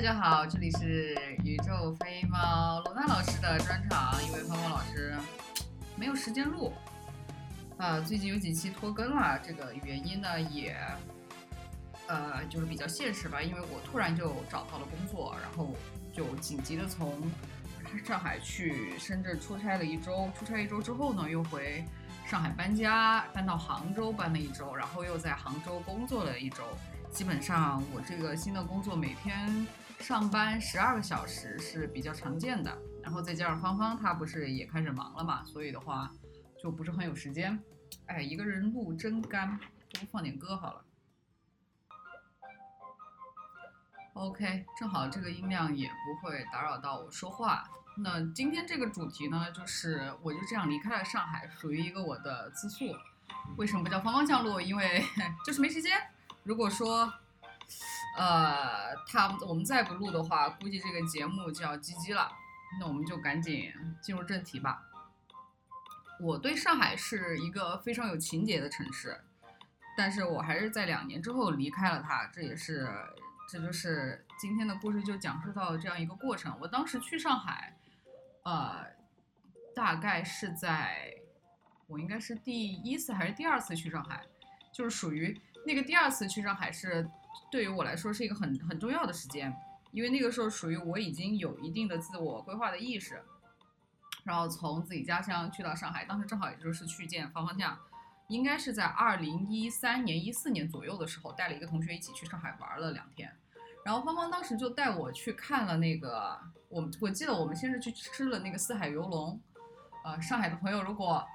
大家好，这里是宇宙飞猫罗娜老师的专场，因为猫猫老师没有时间录，啊，最近有几期拖更了，这个原因呢也，呃，就是比较现实吧，因为我突然就找到了工作，然后就紧急的从上海去深圳出差了一周，出差一周之后呢，又回上海搬家，搬到杭州搬了一周，然后又在杭州工作了一周。基本上我这个新的工作每天上班十二个小时是比较常见的，然后再加上芳芳她不是也开始忙了嘛，所以的话就不是很有时间。哎，一个人录真干，多放点歌好了。OK，正好这个音量也不会打扰到我说话。那今天这个主题呢，就是我就这样离开了上海，属于一个我的自述。为什么不叫芳芳降落？因为 就是没时间。如果说，呃，他我们再不录的话，估计这个节目就要 GG 了。那我们就赶紧进入正题吧。我对上海是一个非常有情节的城市，但是我还是在两年之后离开了它。这也是，这就是今天的故事就讲述到这样一个过程。我当时去上海，呃，大概是在我应该是第一次还是第二次去上海，就是属于。那个第二次去上海是对于我来说是一个很很重要的时间，因为那个时候属于我已经有一定的自我规划的意识，然后从自己家乡去到上海，当时正好也就是去见芳芳酱，应该是在二零一三年一四年左右的时候，带了一个同学一起去上海玩了两天，然后芳芳当时就带我去看了那个，我我记得我们先是去吃了那个四海游龙，呃，上海的朋友如果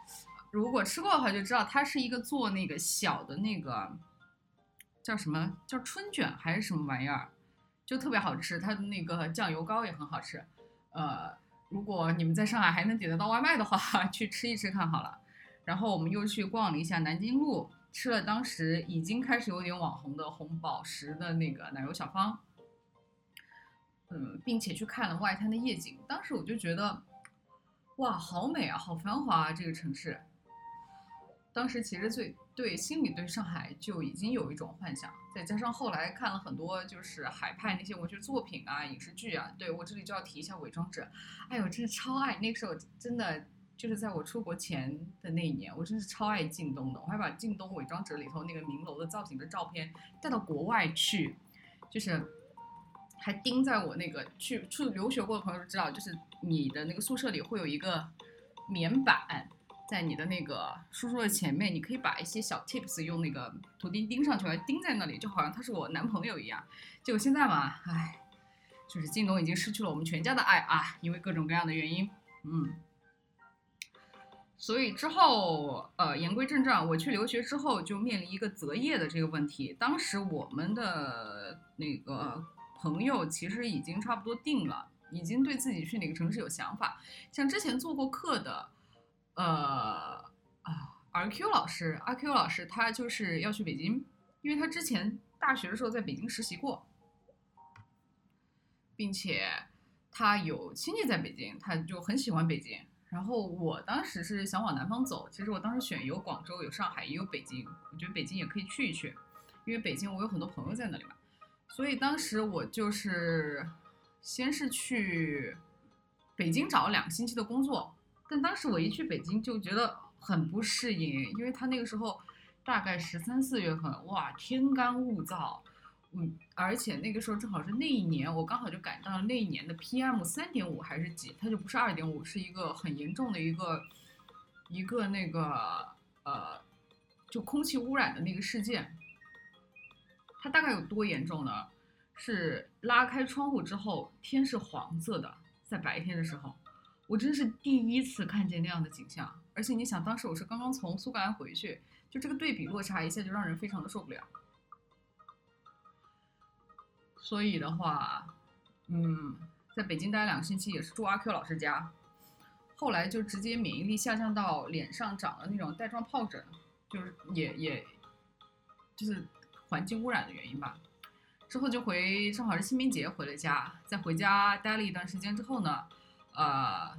如果吃过的话就知道，它是一个做那个小的那个。叫什么叫春卷还是什么玩意儿，就特别好吃，它的那个酱油膏也很好吃。呃，如果你们在上海还能点得到外卖的话，去吃一吃看好了。然后我们又去逛了一下南京路，吃了当时已经开始有点网红的红宝石的那个奶油小方。嗯，并且去看了外滩的夜景，当时我就觉得，哇，好美啊，好繁华啊，这个城市。当时其实最对心里对上海就已经有一种幻想，再加上后来看了很多就是海派那些文学作品啊、影视剧啊，对我这里就要提一下《伪装者》，哎呦，真的超爱！那个时候真的就是在我出国前的那一年，我真是超爱靳东的，我还把靳东《伪装者》里头那个明楼的造型的照片带到国外去，就是还钉在我那个去去留学过的朋友都知道，就是你的那个宿舍里会有一个棉板。在你的那个书桌的前面，你可以把一些小 tips 用那个图钉钉上去，来钉在那里，就好像他是我男朋友一样。结果现在嘛，唉，就是靳东已经失去了我们全家的爱啊，因为各种各样的原因，嗯。所以之后，呃，言归正传，我去留学之后就面临一个择业的这个问题。当时我们的那个朋友其实已经差不多定了，已经对自己去哪个城市有想法。像之前做过课的。呃啊，R Q 老师，R Q 老师他就是要去北京，因为他之前大学的时候在北京实习过，并且他有亲戚在北京，他就很喜欢北京。然后我当时是想往南方走，其实我当时选有广州、有上海，也有北京，我觉得北京也可以去一去，因为北京我有很多朋友在那里嘛。所以当时我就是先是去北京找了两个星期的工作。但当时我一去北京就觉得很不适应，因为他那个时候大概十三四月份，哇，天干物燥，嗯，而且那个时候正好是那一年，我刚好就赶上了那一年的 PM 三点五还是几，它就不是二点五，是一个很严重的一个一个那个呃，就空气污染的那个事件。它大概有多严重呢？是拉开窗户之后，天是黄色的，在白天的时候。我真是第一次看见那样的景象，而且你想，当时我是刚刚从苏格兰回去，就这个对比落差一下就让人非常的受不了。所以的话，嗯，在北京待两个星期也是住阿 Q 老师家，后来就直接免疫力下降到脸上长了那种带状疱疹，就是也也，就是环境污染的原因吧。之后就回，正好是清明节回了家，在回家待了一段时间之后呢。呃，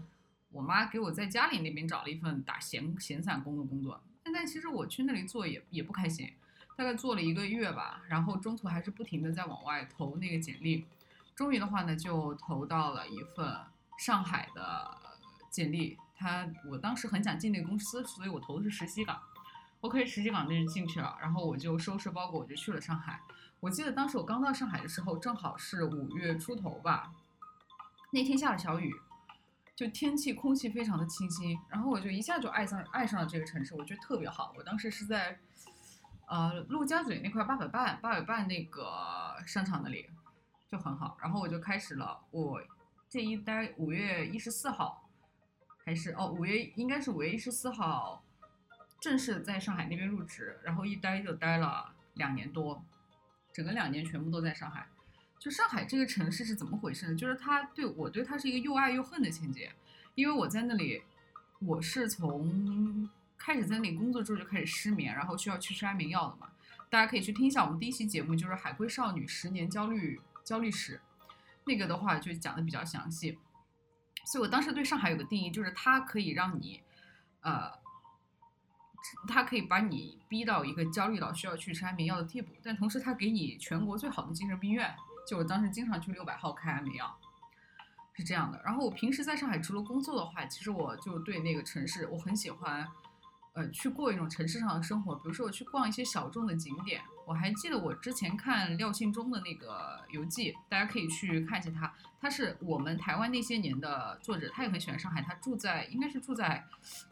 我妈给我在家里那边找了一份打闲闲散工的工作，现在其实我去那里做也也不开心，大概做了一个月吧，然后中途还是不停的在往外投那个简历，终于的话呢，就投到了一份上海的简历。他我当时很想进那个公司，所以我投的是实习岗。OK，实习岗那就进去了，然后我就收拾包裹，我就去了上海。我记得当时我刚到上海的时候，正好是五月出头吧。那天下了小雨，就天气空气非常的清新，然后我就一下就爱上爱上了这个城市，我觉得特别好。我当时是在呃陆家嘴那块八百伴八百伴那个商场那里。就很好，然后我就开始了。我这一待五月一十四号，还是哦五月应该是五月一十四号，正式在上海那边入职，然后一待就待了两年多，整个两年全部都在上海。就上海这个城市是怎么回事呢？就是它对我对它是一个又爱又恨的情节，因为我在那里，我是从开始在那里工作之后就开始失眠，然后需要去吃安眠药的嘛。大家可以去听一下我们第一期节目，就是海归少女十年焦虑。焦虑史，那个的话就讲的比较详细，所以我当时对上海有个定义，就是它可以让你，呃，它可以把你逼到一个焦虑到需要去吃安眠药的地步，但同时它给你全国最好的精神病院，就我当时经常去六百号开安眠药，是这样的。然后我平时在上海除了工作的话，其实我就对那个城市我很喜欢。呃，去过一种城市上的生活，比如说我去逛一些小众的景点。我还记得我之前看廖信忠的那个游记，大家可以去看一下他。他是我们台湾那些年的作者，他也很喜欢上海。他住在应该是住在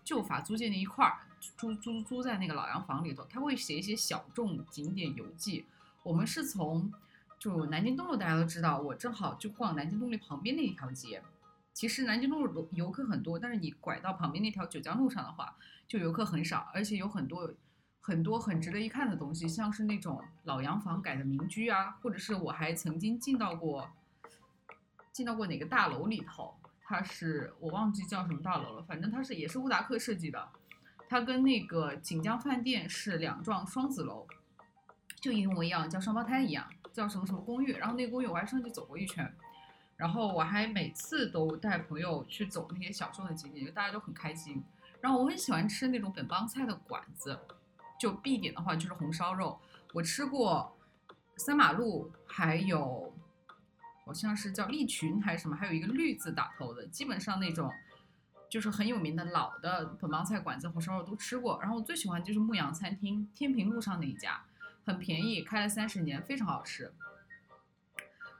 旧法租界那一块儿，租租租在那个老洋房里头。他会写一些小众景点游记。我们是从就南京东路，大家都知道，我正好就逛南京东路旁边那一条街。其实南京东路游客很多，但是你拐到旁边那条九江路上的话。就游客很少，而且有很多很多很值得一看的东西，像是那种老洋房改的民居啊，或者是我还曾经进到过进到过哪个大楼里头，它是我忘记叫什么大楼了，反正它是也是乌达克设计的，它跟那个锦江饭店是两幢双子楼，就一模一样，叫双胞胎一样，叫什么什么公寓，然后那个公寓我还上去走过一圈，然后我还每次都带朋友去走那些小众的景点，就大家都很开心。然后我很喜欢吃那种本帮菜的馆子，就必点的话就是红烧肉。我吃过三马路，还有好像是叫利群还是什么，还有一个绿字打头的，基本上那种就是很有名的老的本帮菜馆子红烧肉都吃过。然后我最喜欢就是牧羊餐厅，天平路上那一家，很便宜，开了三十年，非常好吃。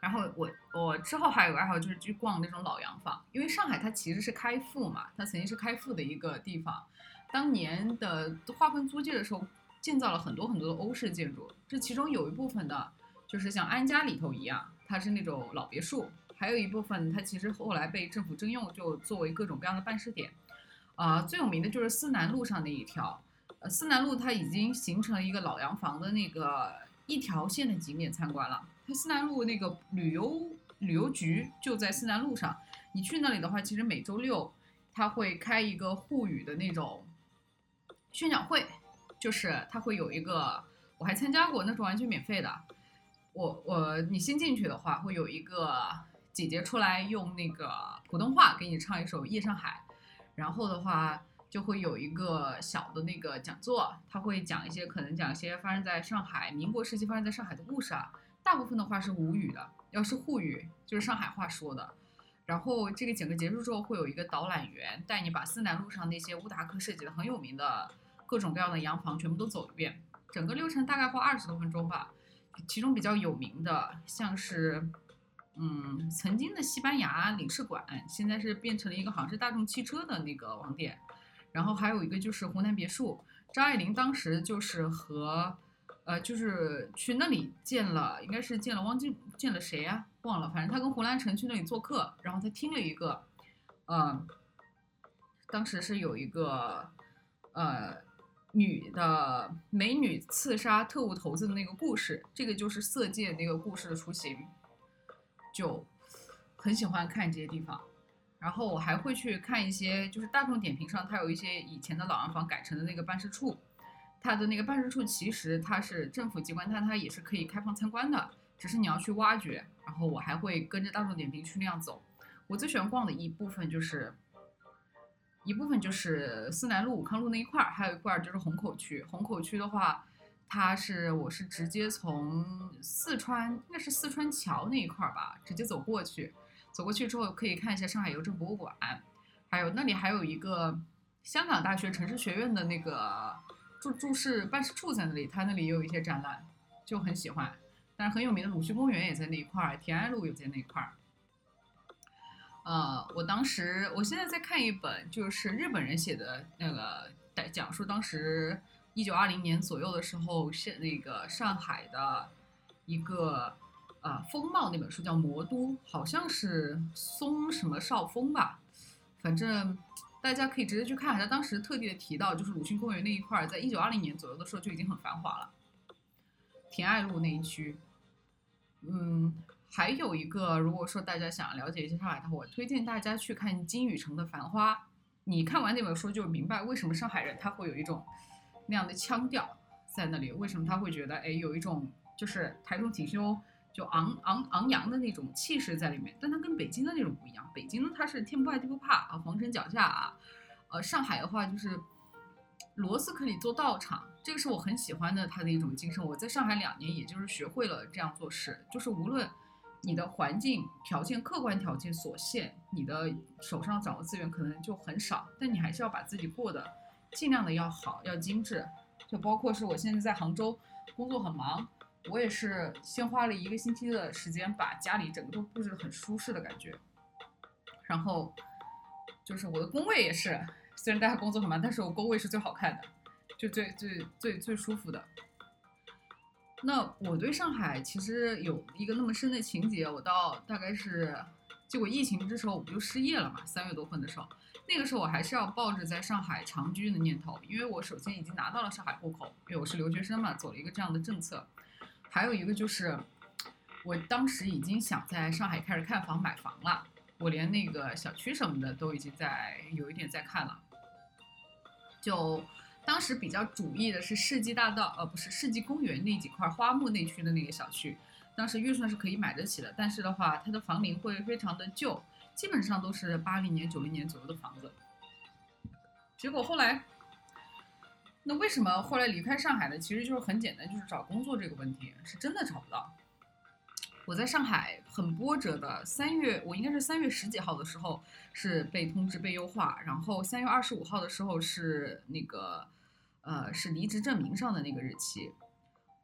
然后我我之后还有个爱好就是去逛那种老洋房，因为上海它其实是开埠嘛，它曾经是开埠的一个地方。当年的划分租界的时候，建造了很多很多的欧式建筑，这其中有一部分的，就是像安家里头一样，它是那种老别墅；还有一部分它其实后来被政府征用，就作为各种各样的办事点。啊，最有名的就是思南路上那一条，思南路它已经形成了一个老洋房的那个一条线的景点参观了。它思南路那个旅游旅游局就在思南路上，你去那里的话，其实每周六他会开一个沪语的那种宣讲会，就是他会有一个，我还参加过，那是完全免费的。我我你先进去的话，会有一个姐姐出来用那个普通话给你唱一首《夜上海》，然后的话就会有一个小的那个讲座，他会讲一些可能讲一些发生在上海民国时期发生在上海的故事啊。大部分的话是吴语的，要是沪语就是上海话说的。然后这个整个结束之后，会有一个导览员带你把思南路上那些乌达克设计的很有名的各种各样的洋房全部都走一遍。整个流程大概花二十多分钟吧。其中比较有名的，像是，嗯，曾经的西班牙领事馆，现在是变成了一个好像是大众汽车的那个网点。然后还有一个就是湖南别墅，张爱玲当时就是和。呃，就是去那里见了，应该是见了汪精，见了谁呀？忘了，反正她跟胡兰成去那里做客，然后她听了一个，呃，当时是有一个，呃，女的美女刺杀特务头子的那个故事，这个就是《色戒》那个故事的雏形，就很喜欢看这些地方，然后我还会去看一些，就是大众点评上，它有一些以前的老洋房改成的那个办事处。它的那个办事处其实它是政府机关，但它也是可以开放参观的，只是你要去挖掘。然后我还会跟着大众点评去那样走。我最喜欢逛的一部分就是，一部分就是思南路、武康路那一块儿，还有一块儿就是虹口区。虹口区的话，它是我是直接从四川，应该是四川桥那一块儿吧，直接走过去。走过去之后可以看一下上海邮政博物馆，还有那里还有一个香港大学城市学院的那个驻驻事办事处在那里，它那里也有一些展览，就很喜欢。但是很有名的鲁迅公园也在那一块儿，田安路也在那一块儿。呃，我当时，我现在在看一本，就是日本人写的那个，讲述当时一九二零年左右的时候，是那个上海的一个啊风貌那本书，叫《魔都》，好像是松什么少峰吧，反正大家可以直接去看。他当时特地的提到，就是鲁迅公园那一块，在一九二零年左右的时候就已经很繁华了，田爱路那一区，嗯。还有一个，如果说大家想了解一下上海的话，我推荐大家去看金宇澄的《繁花》。你看完那本书就明白为什么上海人他会有一种那样的腔调在那里，为什么他会觉得哎有一种就是抬头挺胸就昂昂昂扬的那种气势在里面。但它跟北京的那种不一样，北京呢它是天不怕地不怕啊，皇城脚下啊。呃，上海的话就是螺丝可以做道场，这个是我很喜欢的它的一种精神。我在上海两年，也就是学会了这样做事，就是无论。你的环境条件、客观条件所限，你的手上掌握资源可能就很少，但你还是要把自己过得尽量的要好、要精致。就包括是我现在在杭州工作很忙，我也是先花了一个星期的时间把家里整个都布置得很舒适的感觉。然后就是我的工位也是，虽然大家工作很忙，但是我工位是最好看的，就最最最最舒服的。那我对上海其实有一个那么深的情节，我到大概是，结果疫情之时候我不就失业了嘛，三月多份的时候，那个时候我还是要抱着在上海长居的念头，因为我首先已经拿到了上海户口，因为我是留学生嘛，走了一个这样的政策，还有一个就是，我当时已经想在上海开始看房买房了，我连那个小区什么的都已经在有一点在看了，就。当时比较主意的是世纪大道，呃，不是世纪公园那几块花木那区的那个小区，当时预算是可以买得起的，但是的话，它的房龄会非常的旧，基本上都是八零年、九零年左右的房子。结果后来，那为什么后来离开上海呢？其实就是很简单，就是找工作这个问题，是真的找不到。我在上海很波折的，三月我应该是三月十几号的时候是被通知被优化，然后三月二十五号的时候是那个，呃，是离职证明上的那个日期。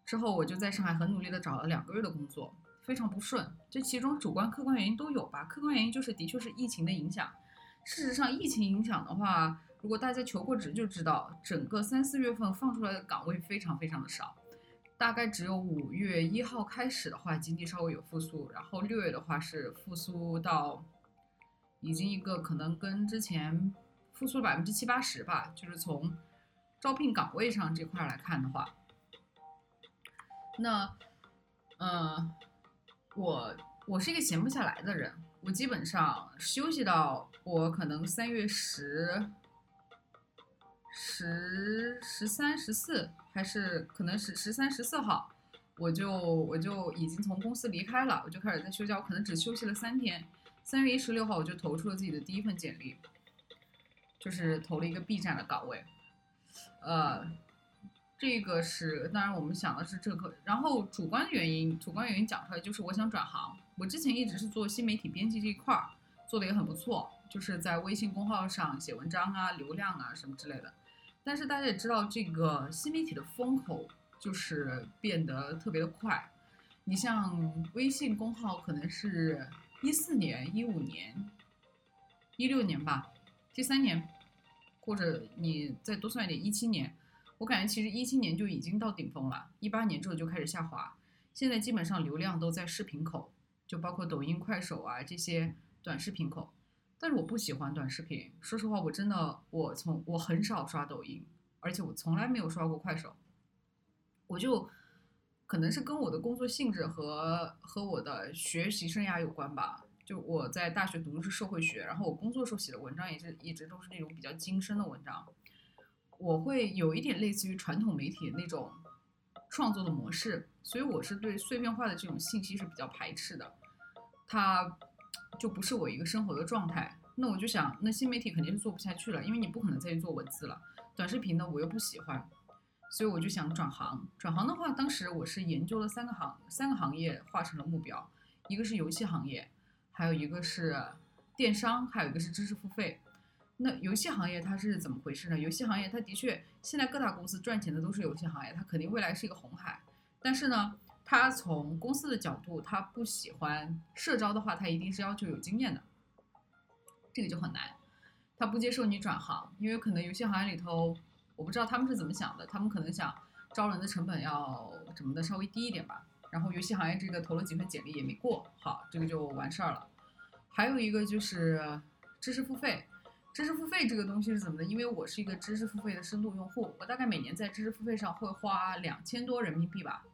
之后我就在上海很努力的找了两个月的工作，非常不顺。这其中主观客观原因都有吧，客观原因就是的确是疫情的影响。事实上，疫情影响的话，如果大家求过职就知道，整个三四月份放出来的岗位非常非常的少。大概只有五月一号开始的话，经济稍微有复苏，然后六月的话是复苏到，已经一个可能跟之前复苏了百分之七八十吧，就是从招聘岗位上这块来看的话，那，嗯，我我是一个闲不下来的人，我基本上休息到我可能三月十。十十三十四还是可能是十三十四号，我就我就已经从公司离开了，我就开始在休假，我可能只休息了三天。三月一十六号我就投出了自己的第一份简历，就是投了一个 B 站的岗位。呃，这个是当然我们想的是这个，然后主观原因，主观原因讲出来就是我想转行。我之前一直是做新媒体编辑这一块儿，做的也很不错，就是在微信公号上写文章啊、流量啊什么之类的。但是大家也知道，这个新媒体的风口就是变得特别的快。你像微信公号，可能是一四年、一五年、一六年吧，第三年，或者你再多算一点，一七年，我感觉其实一七年就已经到顶峰了，一八年之后就开始下滑。现在基本上流量都在视频口，就包括抖音、快手啊这些短视频口。但是我不喜欢短视频，说实话，我真的我从我很少刷抖音，而且我从来没有刷过快手。我就可能是跟我的工作性质和和我的学习生涯有关吧。就我在大学读的是社会学，然后我工作时候写的文章也是一直都是那种比较精深的文章。我会有一点类似于传统媒体那种创作的模式，所以我是对碎片化的这种信息是比较排斥的。它。就不是我一个生活的状态，那我就想，那新媒体肯定是做不下去了，因为你不可能再去做文字了。短视频呢，我又不喜欢，所以我就想转行。转行的话，当时我是研究了三个行三个行业，划成了目标，一个是游戏行业，还有一个是电商，还有一个是知识付费。那游戏行业它是怎么回事呢？游戏行业它的确现在各大公司赚钱的都是游戏行业，它肯定未来是一个红海。但是呢，他从公司的角度，他不喜欢社招的话，他一定是要求有经验的，这个就很难。他不接受你转行，因为可能游戏行业里头，我不知道他们是怎么想的，他们可能想招人的成本要怎么的稍微低一点吧。然后游戏行业这个投了几份简历也没过，好，这个就完事儿了。还有一个就是知识付费。知识付费这个东西是怎么的？因为我是一个知识付费的深度用户，我大概每年在知识付费上会花两千多人民币吧。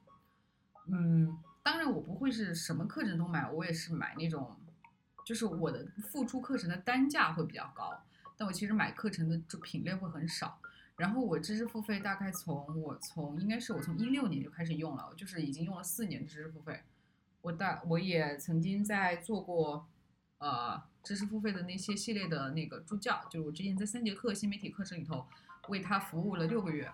嗯，当然我不会是什么课程都买，我也是买那种，就是我的付出课程的单价会比较高，但我其实买课程的就品类会很少。然后我知识付费大概从我从应该是我从一六年就开始用了，就是已经用了四年知识付费。我大我也曾经在做过。呃，知识付费的那些系列的那个助教，就是我之前在三节课新媒体课程里头为他服务了六个月，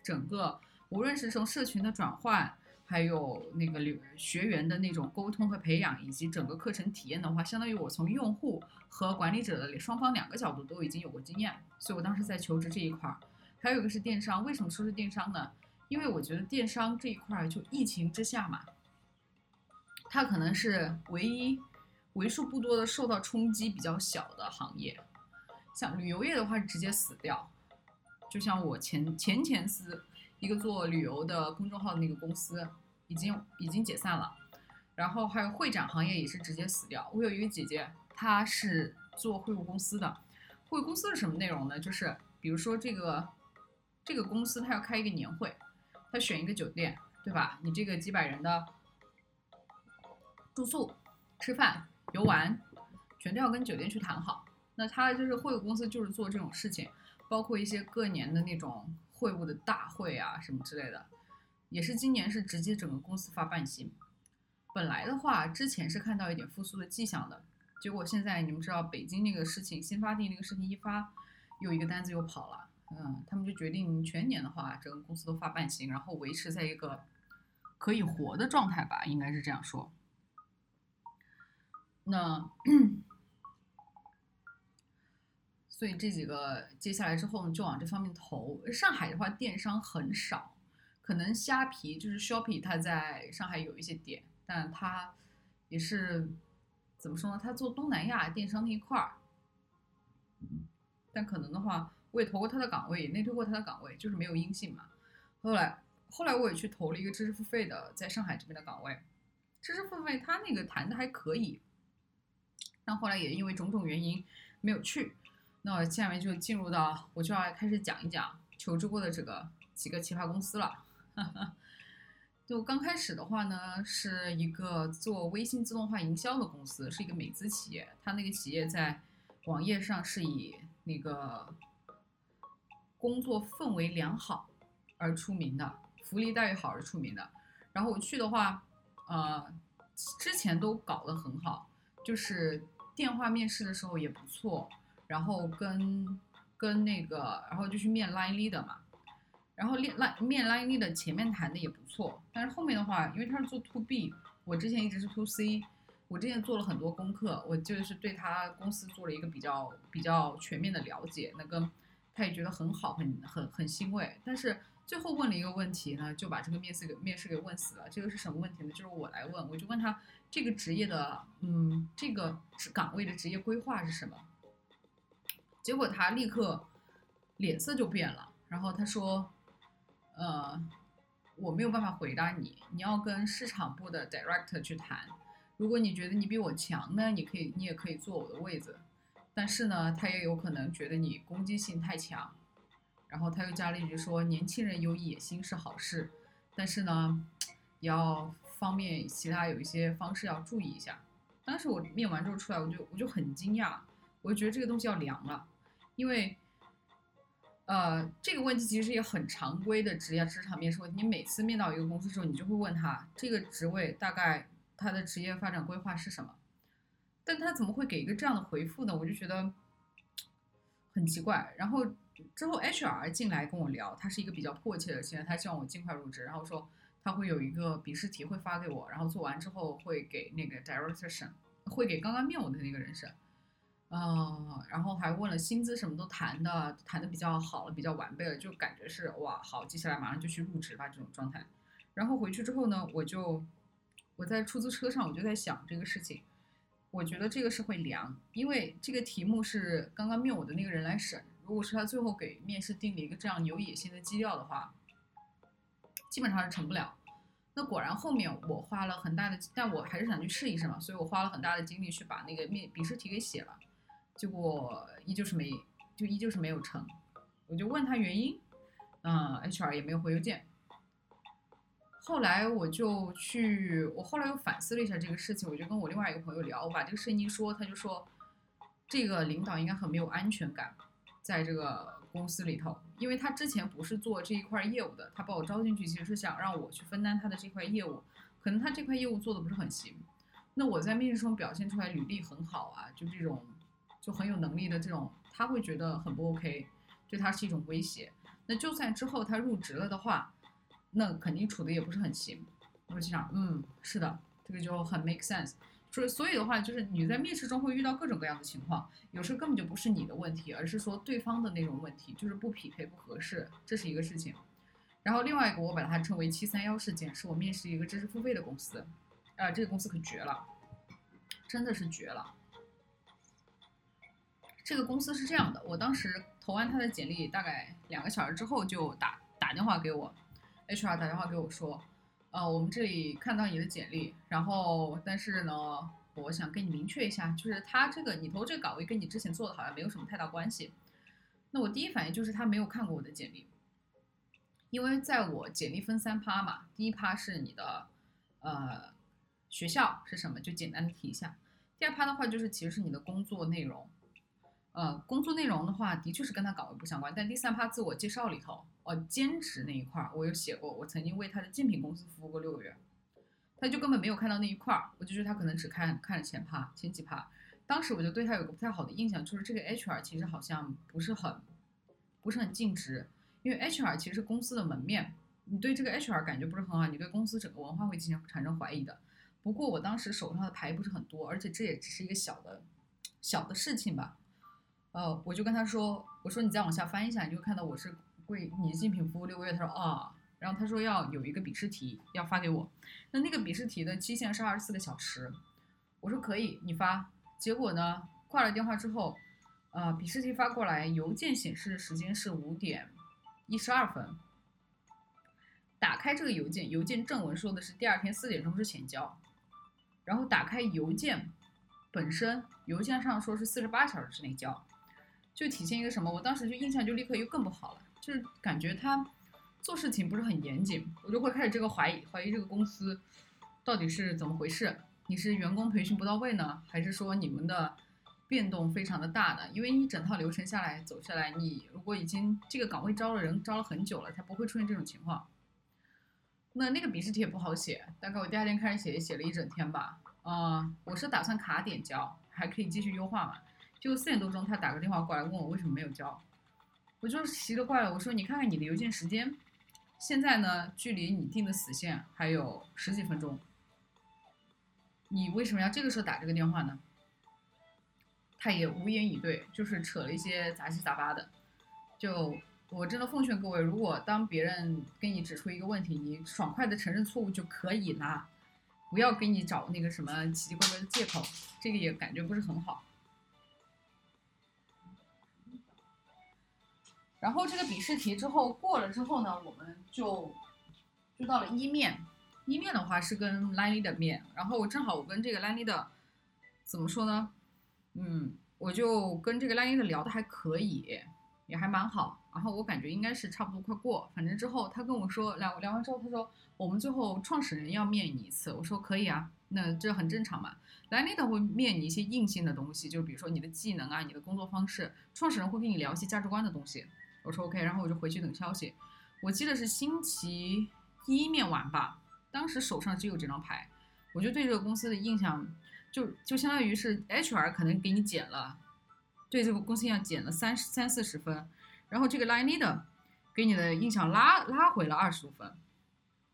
整个无论是从社群的转换，还有那个留学员的那种沟通和培养，以及整个课程体验的话，相当于我从用户和管理者的双方两个角度都已经有过经验，所以我当时在求职这一块儿，还有一个是电商，为什么说是电商呢？因为我觉得电商这一块儿就疫情之下嘛，它可能是唯一。为数不多的受到冲击比较小的行业，像旅游业的话直接死掉。就像我前前前司一个做旅游的公众号的那个公司，已经已经解散了。然后还有会展行业也是直接死掉。我有一个姐姐，她是做会务公司的。会务公司是什么内容呢？就是比如说这个这个公司它要开一个年会，它选一个酒店，对吧？你这个几百人的住宿、吃饭。游玩，全都要跟酒店去谈好。那他就是会务公司，就是做这种事情，包括一些各年的那种会务的大会啊什么之类的，也是今年是直接整个公司发半薪。本来的话，之前是看到一点复苏的迹象的，结果现在你们知道北京那个事情，新发地那个事情一发，又一个单子又跑了。嗯，他们就决定全年的话，整个公司都发半薪，然后维持在一个可以活的状态吧，应该是这样说。那，所以这几个接下来之后呢，就往这方面投。上海的话，电商很少，可能虾皮就是 Shopee，它在上海有一些点，但它也是怎么说呢？它做东南亚电商那一块儿，但可能的话，我也投过他的岗位，也内推过他的岗位，就是没有音信嘛。后来，后来我也去投了一个知识付费的，在上海这边的岗位，知识付费他那个谈的还可以。但后来也因为种种原因没有去，那我下面就进入到我就要开始讲一讲求职过的这个几个奇葩公司了。就刚开始的话呢，是一个做微信自动化营销的公司，是一个美资企业。它那个企业在网页上是以那个工作氛围良好而出名的，福利待遇好而出名的。然后我去的话，呃，之前都搞得很好，就是。电话面试的时候也不错，然后跟跟那个，然后就去面 line leader 嘛，然后面 line 面 line leader 前面谈的也不错，但是后面的话，因为他是做 to B，我之前一直是 to C，我之前做了很多功课，我就是对他公司做了一个比较比较全面的了解，那个他也觉得很好，很很很欣慰，但是。最后问了一个问题呢，就把这个面试给面试给问死了。这个是什么问题呢？就是我来问，我就问他这个职业的，嗯，这个岗位的职业规划是什么？结果他立刻脸色就变了，然后他说，呃，我没有办法回答你，你要跟市场部的 director 去谈。如果你觉得你比我强呢，你可以，你也可以坐我的位子。但是呢，他也有可能觉得你攻击性太强。然后他又加了一句说：“年轻人有野心是好事，但是呢，要方面其他有一些方式要注意一下。”当时我面完之后出来，我就我就很惊讶，我就觉得这个东西要凉了，因为，呃，这个问题其实也很常规的职业职场面试问题。你每次面到一个公司之后，你就会问他这个职位大概他的职业发展规划是什么，但他怎么会给一个这样的回复呢？我就觉得很奇怪。然后。之后 HR 进来跟我聊，他是一个比较迫切的，现在他希望我尽快入职，然后说他会有一个笔试题会发给我，然后做完之后会给那个 director 审，会给刚刚面我的那个人审。啊，然后还问了薪资，什么都谈的，谈的比较好了，比较完备了，就感觉是哇，好，接下来马上就去入职吧这种状态。然后回去之后呢，我就我在出租车上，我就在想这个事情，我觉得这个是会凉，因为这个题目是刚刚面我的那个人来审，如果是他最后给面试定了一个这样有野心的基调的话，基本上是成不了。那果然后面我花了很大的，但我还是想去试一试嘛，所以我花了很大的精力去把那个面笔试题给写了。结果依旧是没，就依旧是没有成，我就问他原因，嗯，HR 也没有回邮件。后来我就去，我后来又反思了一下这个事情，我就跟我另外一个朋友聊，我把这个事情一说，他就说，这个领导应该很没有安全感，在这个公司里头，因为他之前不是做这一块业务的，他把我招进去其实是想让我去分担他的这块业务，可能他这块业务做的不是很行，那我在面试中表现出来履历很好啊，就这种。就很有能力的这种，他会觉得很不 OK，对他是一种威胁。那就算之后他入职了的话，那肯定处的也不是很行。我就想，嗯，是的，这个就很 make sense。所以，所以的话，就是你在面试中会遇到各种各样的情况，有时候根本就不是你的问题，而是说对方的那种问题，就是不匹配、不合适，这是一个事情。然后另外一个，我把它称为七三幺事件，是我面试一个知识付费的公司，啊，这个公司可绝了，真的是绝了。这个公司是这样的，我当时投完他的简历，大概两个小时之后就打打电话给我，HR 打电话给我说，呃，我们这里看到你的简历，然后但是呢，我想跟你明确一下，就是他这个你投这个岗位跟你之前做的好像没有什么太大关系。那我第一反应就是他没有看过我的简历，因为在我简历分三趴嘛，第一趴是你的呃学校是什么，就简单的提一下，第二趴的话就是其实是你的工作内容。呃，工作内容的话，的确是跟他岗位不相关。但第三趴自我介绍里头，呃，兼职那一块儿，我有写过，我曾经为他的竞品公司服务过六个月，他就根本没有看到那一块儿，我就觉得他可能只看看了前趴、前几趴。当时我就对他有个不太好的印象，就是这个 HR 其实好像不是很，不是很尽职，因为 HR 其实是公司的门面，你对这个 HR 感觉不是很好，你对公司整个文化会进行产生怀疑的。不过我当时手上的牌不是很多，而且这也只是一个小的，小的事情吧。呃，我就跟他说，我说你再往下翻一下，你就看到我是为你的竞品服务六个月。他说啊，然后他说要有一个笔试题要发给我，那那个笔试题的期限是二十四个小时。我说可以，你发。结果呢，挂了电话之后，呃，笔试题发过来，邮件显示的时间是五点一十二分。打开这个邮件，邮件正文说的是第二天四点钟之前交，然后打开邮件本身，邮件上说是四十八小时之内交。就体现一个什么？我当时就印象就立刻又更不好了，就是感觉他做事情不是很严谨，我就会开始这个怀疑，怀疑这个公司到底是怎么回事？你是员工培训不到位呢，还是说你们的变动非常的大呢？因为一整套流程下来走下来，你如果已经这个岗位招了人招了很久了，才不会出现这种情况。那那个笔试题也不好写，大概我第二天开始写，写了一整天吧。嗯，我是打算卡点交，还可以继续优化嘛。就四点多钟，他打个电话过来问我为什么没有交，我就奇了怪了。我说你看看你的邮件时间，现在呢距离你定的死线还有十几分钟，你为什么要这个时候打这个电话呢？他也无言以对，就是扯了一些杂七杂八的。就我真的奉劝各位，如果当别人给你指出一个问题，你爽快的承认错误就可以了，不要给你找那个什么奇奇怪怪的借口，这个也感觉不是很好。然后这个笔试题之后过了之后呢，我们就就到了一面。一面的话是跟 Lily 的面，然后我正好我跟这个 Lily 的怎么说呢？嗯，我就跟这个 Lily 的聊的还可以，也还蛮好。然后我感觉应该是差不多快过。反正之后他跟我说聊聊完之后，他说我们最后创始人要面你一次。我说可以啊，那这很正常嘛。Lily 的会面你一些硬性的东西，就是比如说你的技能啊，你的工作方式。创始人会跟你聊一些价值观的东西。我说 OK，然后我就回去等消息。我记得是星期一面完吧，当时手上只有这张牌，我就对这个公司的印象就就相当于是 HR 可能给你减了，对这个公司印象减了三三四十分，然后这个 line leader 给你的印象拉拉回了二十多分，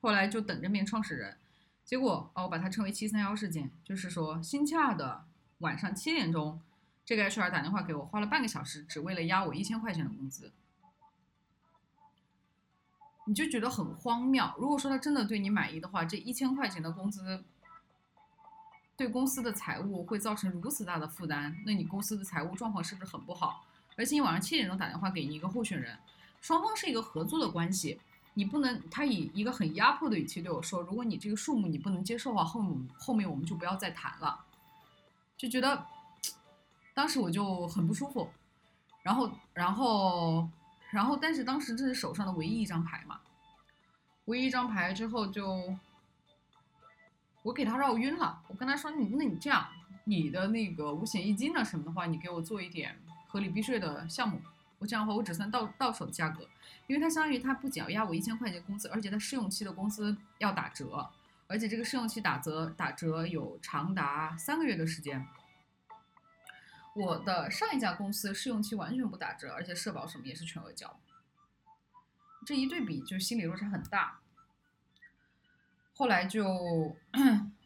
后来就等着面创始人，结果哦，我把它称为七三幺事件，就是说星期二的晚上七点钟，这个 HR 打电话给我，花了半个小时，只为了压我一千块钱的工资。你就觉得很荒谬。如果说他真的对你满意的话，这一千块钱的工资对公司的财务会造成如此大的负担，那你公司的财务状况是不是很不好？而且你晚上七点钟打电话给你一个候选人，双方是一个合作的关系，你不能他以一个很压迫的语气对我说，如果你这个数目你不能接受的话，后后面我们就不要再谈了，就觉得 当时我就很不舒服，然后然后。然后，但是当时这是手上的唯一一张牌嘛，唯一一张牌之后就，我给他绕晕了。我跟他说：“你那你这样，你的那个五险一金啊什么的话，你给我做一点合理避税的项目。我这样的话，我只算到到手的价格，因为他相当于他不仅要压我一千块钱工资，而且他试用期的工资要打折，而且这个试用期打折打折有长达三个月的时间。”我的上一家公司试用期完全不打折，而且社保什么也是全额交。这一对比就心理落差很大。后来就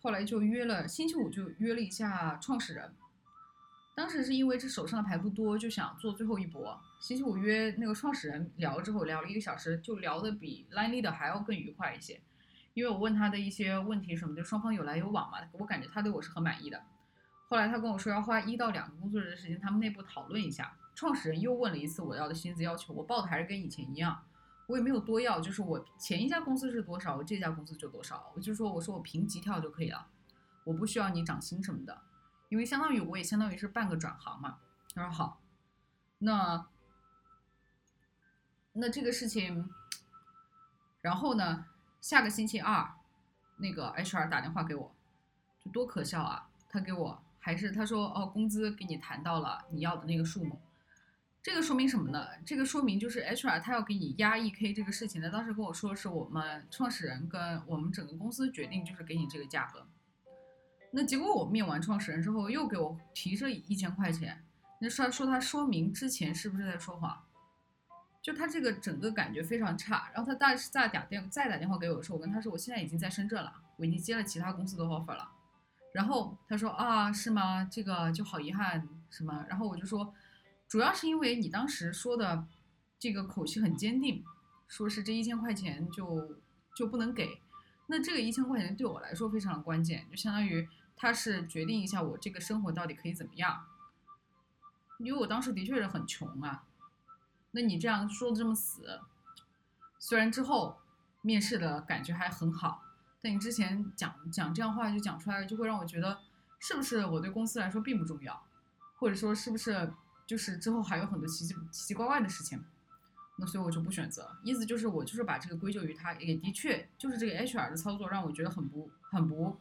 后来就约了星期五就约了一下创始人。当时是因为这手上的牌不多，就想做最后一搏。星期五约那个创始人聊了之后，聊了一个小时，就聊的比 Line Leader 还要更愉快一些。因为我问他的一些问题什么的，双方有来有往嘛，我感觉他对我是很满意的。后来他跟我说要花一到两个工作日的时间，他们内部讨论一下。创始人又问了一次我要的薪资要求，我报的还是跟以前一样，我也没有多要，就是我前一家公司是多少，我这家公司就多少。我就说我说我评级跳就可以了，我不需要你涨薪什么的，因为相当于我也相当于是半个转行嘛。他说好，那那这个事情，然后呢，下个星期二，那个 HR 打电话给我，就多可笑啊，他给我。还是他说哦，工资给你谈到了你要的那个数目，这个说明什么呢？这个说明就是 HR 他要给你压 EK 这个事情呢。当时跟我说是我们创始人跟我们整个公司决定，就是给你这个价格。那结果我面完创始人之后，又给我提这一千块钱，那说说他说明之前是不是在说谎？就他这个整个感觉非常差。然后他大再打电再打电话给我说，我跟他说我现在已经在深圳了，我已经接了其他公司的 offer 了。然后他说啊，是吗？这个就好遗憾什么？然后我就说，主要是因为你当时说的这个口气很坚定，说是这一千块钱就就不能给。那这个一千块钱对我来说非常的关键，就相当于他是决定一下我这个生活到底可以怎么样。因为我当时的确是很穷啊。那你这样说的这么死，虽然之后面试的感觉还很好。但你之前讲讲这样话就讲出来了，就会让我觉得，是不是我对公司来说并不重要，或者说是不是就是之后还有很多奇奇奇奇怪怪的事情，那所以我就不选择。意思就是我就是把这个归咎于他，也的确就是这个 HR 的操作让我觉得很不很不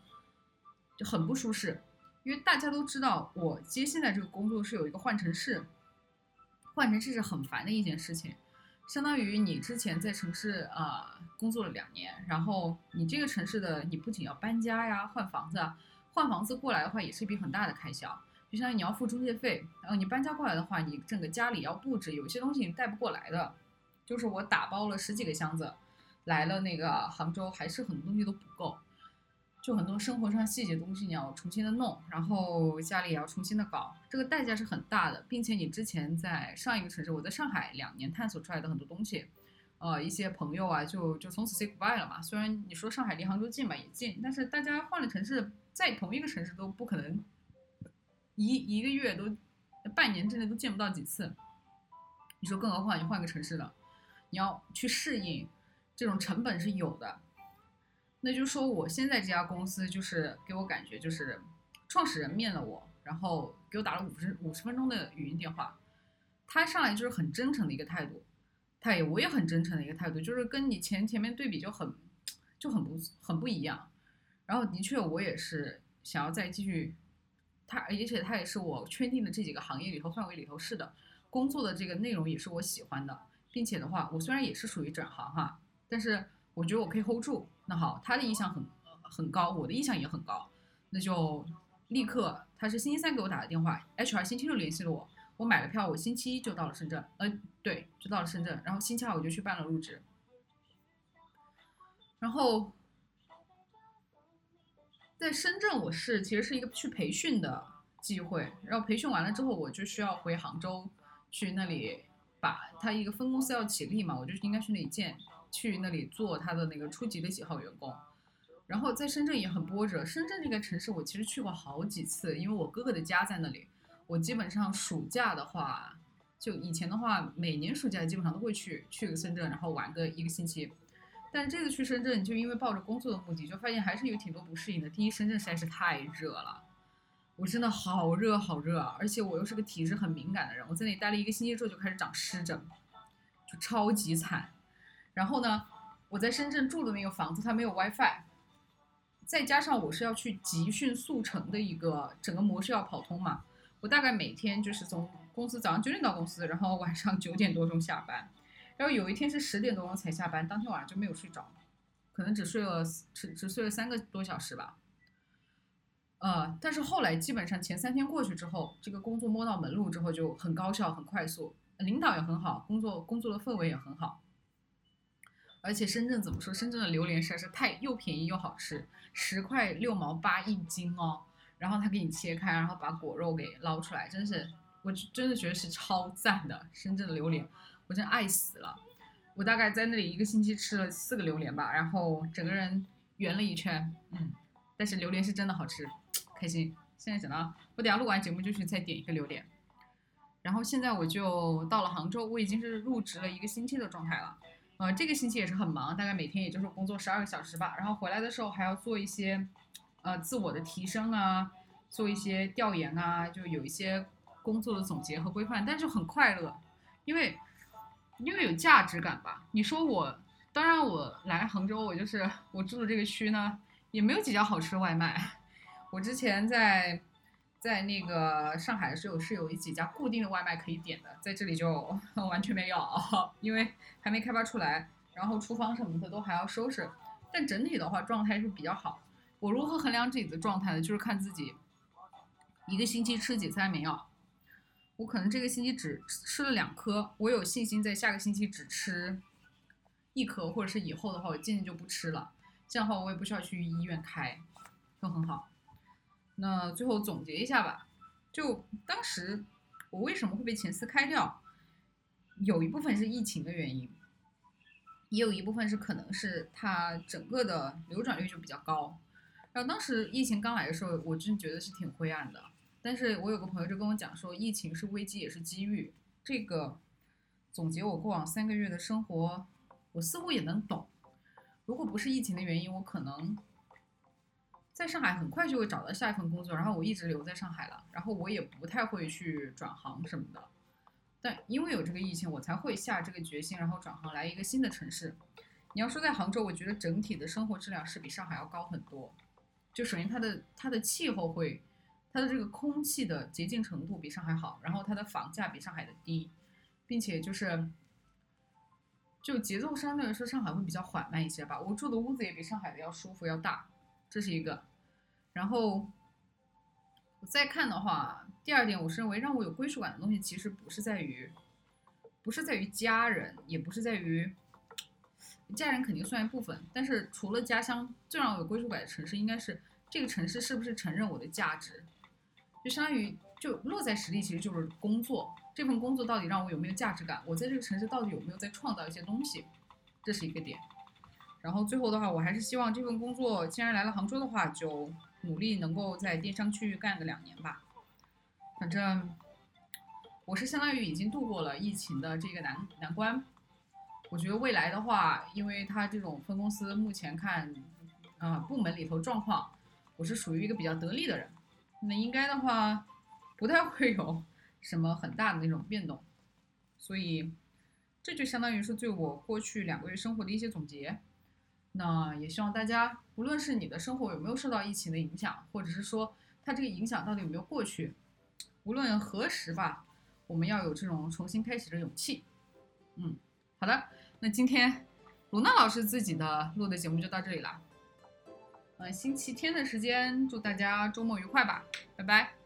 就很不舒适，因为大家都知道我接现在这个工作是有一个换城市，换城市是很烦的一件事情。相当于你之前在城市啊工作了两年，然后你这个城市的你不仅要搬家呀、换房子，换房子过来的话也是一笔很大的开销，就相当于你要付中介费，然后你搬家过来的话，你整个家里要布置，有些东西你带不过来的，就是我打包了十几个箱子，来了那个杭州，还是很多东西都不够。就很多生活上细节东西你要重新的弄，然后家里也要重新的搞，这个代价是很大的，并且你之前在上一个城市，我在上海两年探索出来的很多东西，呃，一些朋友啊，就就从此 say goodbye 了嘛。虽然你说上海离杭州近嘛，也近，但是大家换了城市，在同一个城市都不可能一一个月都半年之内都见不到几次，你说更何况你换个城市了，你要去适应，这种成本是有的。那就是说我现在这家公司就是给我感觉就是，创始人面了我，然后给我打了五十五十分钟的语音电话，他上来就是很真诚的一个态度，他也我也很真诚的一个态度，就是跟你前前面对比就很就很不很不一样，然后的确我也是想要再继续，他而且他也是我圈定的这几个行业里头范围里头是的，工作的这个内容也是我喜欢的，并且的话我虽然也是属于转行哈，但是。我觉得我可以 hold 住，那好，他的意向很很高，我的意向也很高，那就立刻，他是星期三给我打的电话，HR 星期六联系了我，我买了票，我星期一就到了深圳，呃，对，就到了深圳，然后星期二我就去办了入职，然后在深圳我是其实是一个去培训的机会，然后培训完了之后我就需要回杭州去那里把他一个分公司要起立嘛，我就应该去那里见，去那里做他的那个初级的几号员工。然后在深圳也很波折，深圳这个城市我其实去过好几次，因为我哥哥的家在那里。我基本上暑假的话，就以前的话，每年暑假基本上都会去去个深圳，然后玩个一个星期。但这次去深圳，就因为抱着工作的目的，就发现还是有挺多不适应的。第一，深圳实在是太热了，我真的好热好热，而且我又是个体质很敏感的人，我在那里待了一个星期之后就开始长湿疹，就超级惨。然后呢，我在深圳住的那个房子它没有 WiFi，再加上我是要去集训速成的一个整个模式要跑通嘛。我大概每天就是从公司早上九点到公司，然后晚上九点多钟下班，然后有一天是十点多钟才下班，当天晚上就没有睡着，可能只睡了只只睡了三个多小时吧。呃，但是后来基本上前三天过去之后，这个工作摸到门路之后就很高效很快速，领导也很好，工作工作的氛围也很好。而且深圳怎么说？深圳的榴莲实在是太又便宜又好吃，十块六毛八一斤哦。然后他给你切开，然后把果肉给捞出来，真是，我真的觉得是超赞的。深圳的榴莲，我真爱死了。我大概在那里一个星期吃了四个榴莲吧，然后整个人圆了一圈。嗯，但是榴莲是真的好吃，开心。现在想到，我等下录完节目就去再点一个榴莲。然后现在我就到了杭州，我已经是入职了一个星期的状态了。呃，这个星期也是很忙，大概每天也就是工作十二个小时吧。然后回来的时候还要做一些。呃，自我的提升啊，做一些调研啊，就有一些工作的总结和规范，但是很快乐，因为因为有价值感吧。你说我，当然我来杭州，我就是我住的这个区呢，也没有几家好吃的外卖。我之前在在那个上海的时候是有几家固定的外卖可以点的，在这里就 完全没有，因为还没开发出来，然后厨房什么的都还要收拾，但整体的话状态是比较好。我如何衡量自己的状态呢？就是看自己一个星期吃几次安眠药。我可能这个星期只吃了两颗，我有信心在下个星期只吃一颗，或者是以后的话我渐渐就不吃了。这样的话我也不需要去医院开，就很好。那最后总结一下吧，就当时我为什么会被前司开掉，有一部分是疫情的原因，也有一部分是可能是它整个的流转率就比较高。然后当时疫情刚来的时候，我真觉得是挺灰暗的。但是我有个朋友就跟我讲说，疫情是危机也是机遇。这个总结我过往三个月的生活，我似乎也能懂。如果不是疫情的原因，我可能在上海很快就会找到下一份工作，然后我一直留在上海了，然后我也不太会去转行什么的。但因为有这个疫情，我才会下这个决心，然后转行来一个新的城市。你要说在杭州，我觉得整体的生活质量是比上海要高很多。就首先它的它的气候会，它的这个空气的洁净程度比上海好，然后它的房价比上海的低，并且就是，就节奏相对来说上海会比较缓慢一些吧。我住的屋子也比上海的要舒服要大，这是一个。然后我再看的话，第二点，我是认为让我有归属感的东西，其实不是在于，不是在于家人，也不是在于。家人肯定算一部分，但是除了家乡，最让我有归属感的城市，应该是这个城市是不是承认我的价值？就相当于就落在实地，其实就是工作，这份工作到底让我有没有价值感？我在这个城市到底有没有在创造一些东西？这是一个点。然后最后的话，我还是希望这份工作，既然来了杭州的话，就努力能够在电商区域干个两年吧。反正我是相当于已经度过了疫情的这个难难关。我觉得未来的话，因为他这种分公司目前看，啊部门里头状况，我是属于一个比较得力的人，那应该的话，不太会有什么很大的那种变动，所以这就相当于是对我过去两个月生活的一些总结。那也希望大家，无论是你的生活有没有受到疫情的影响，或者是说它这个影响到底有没有过去，无论何时吧，我们要有这种重新开始的勇气。嗯，好的。那今天，卢娜老师自己的录的节目就到这里了。嗯，星期天的时间，祝大家周末愉快吧，拜拜。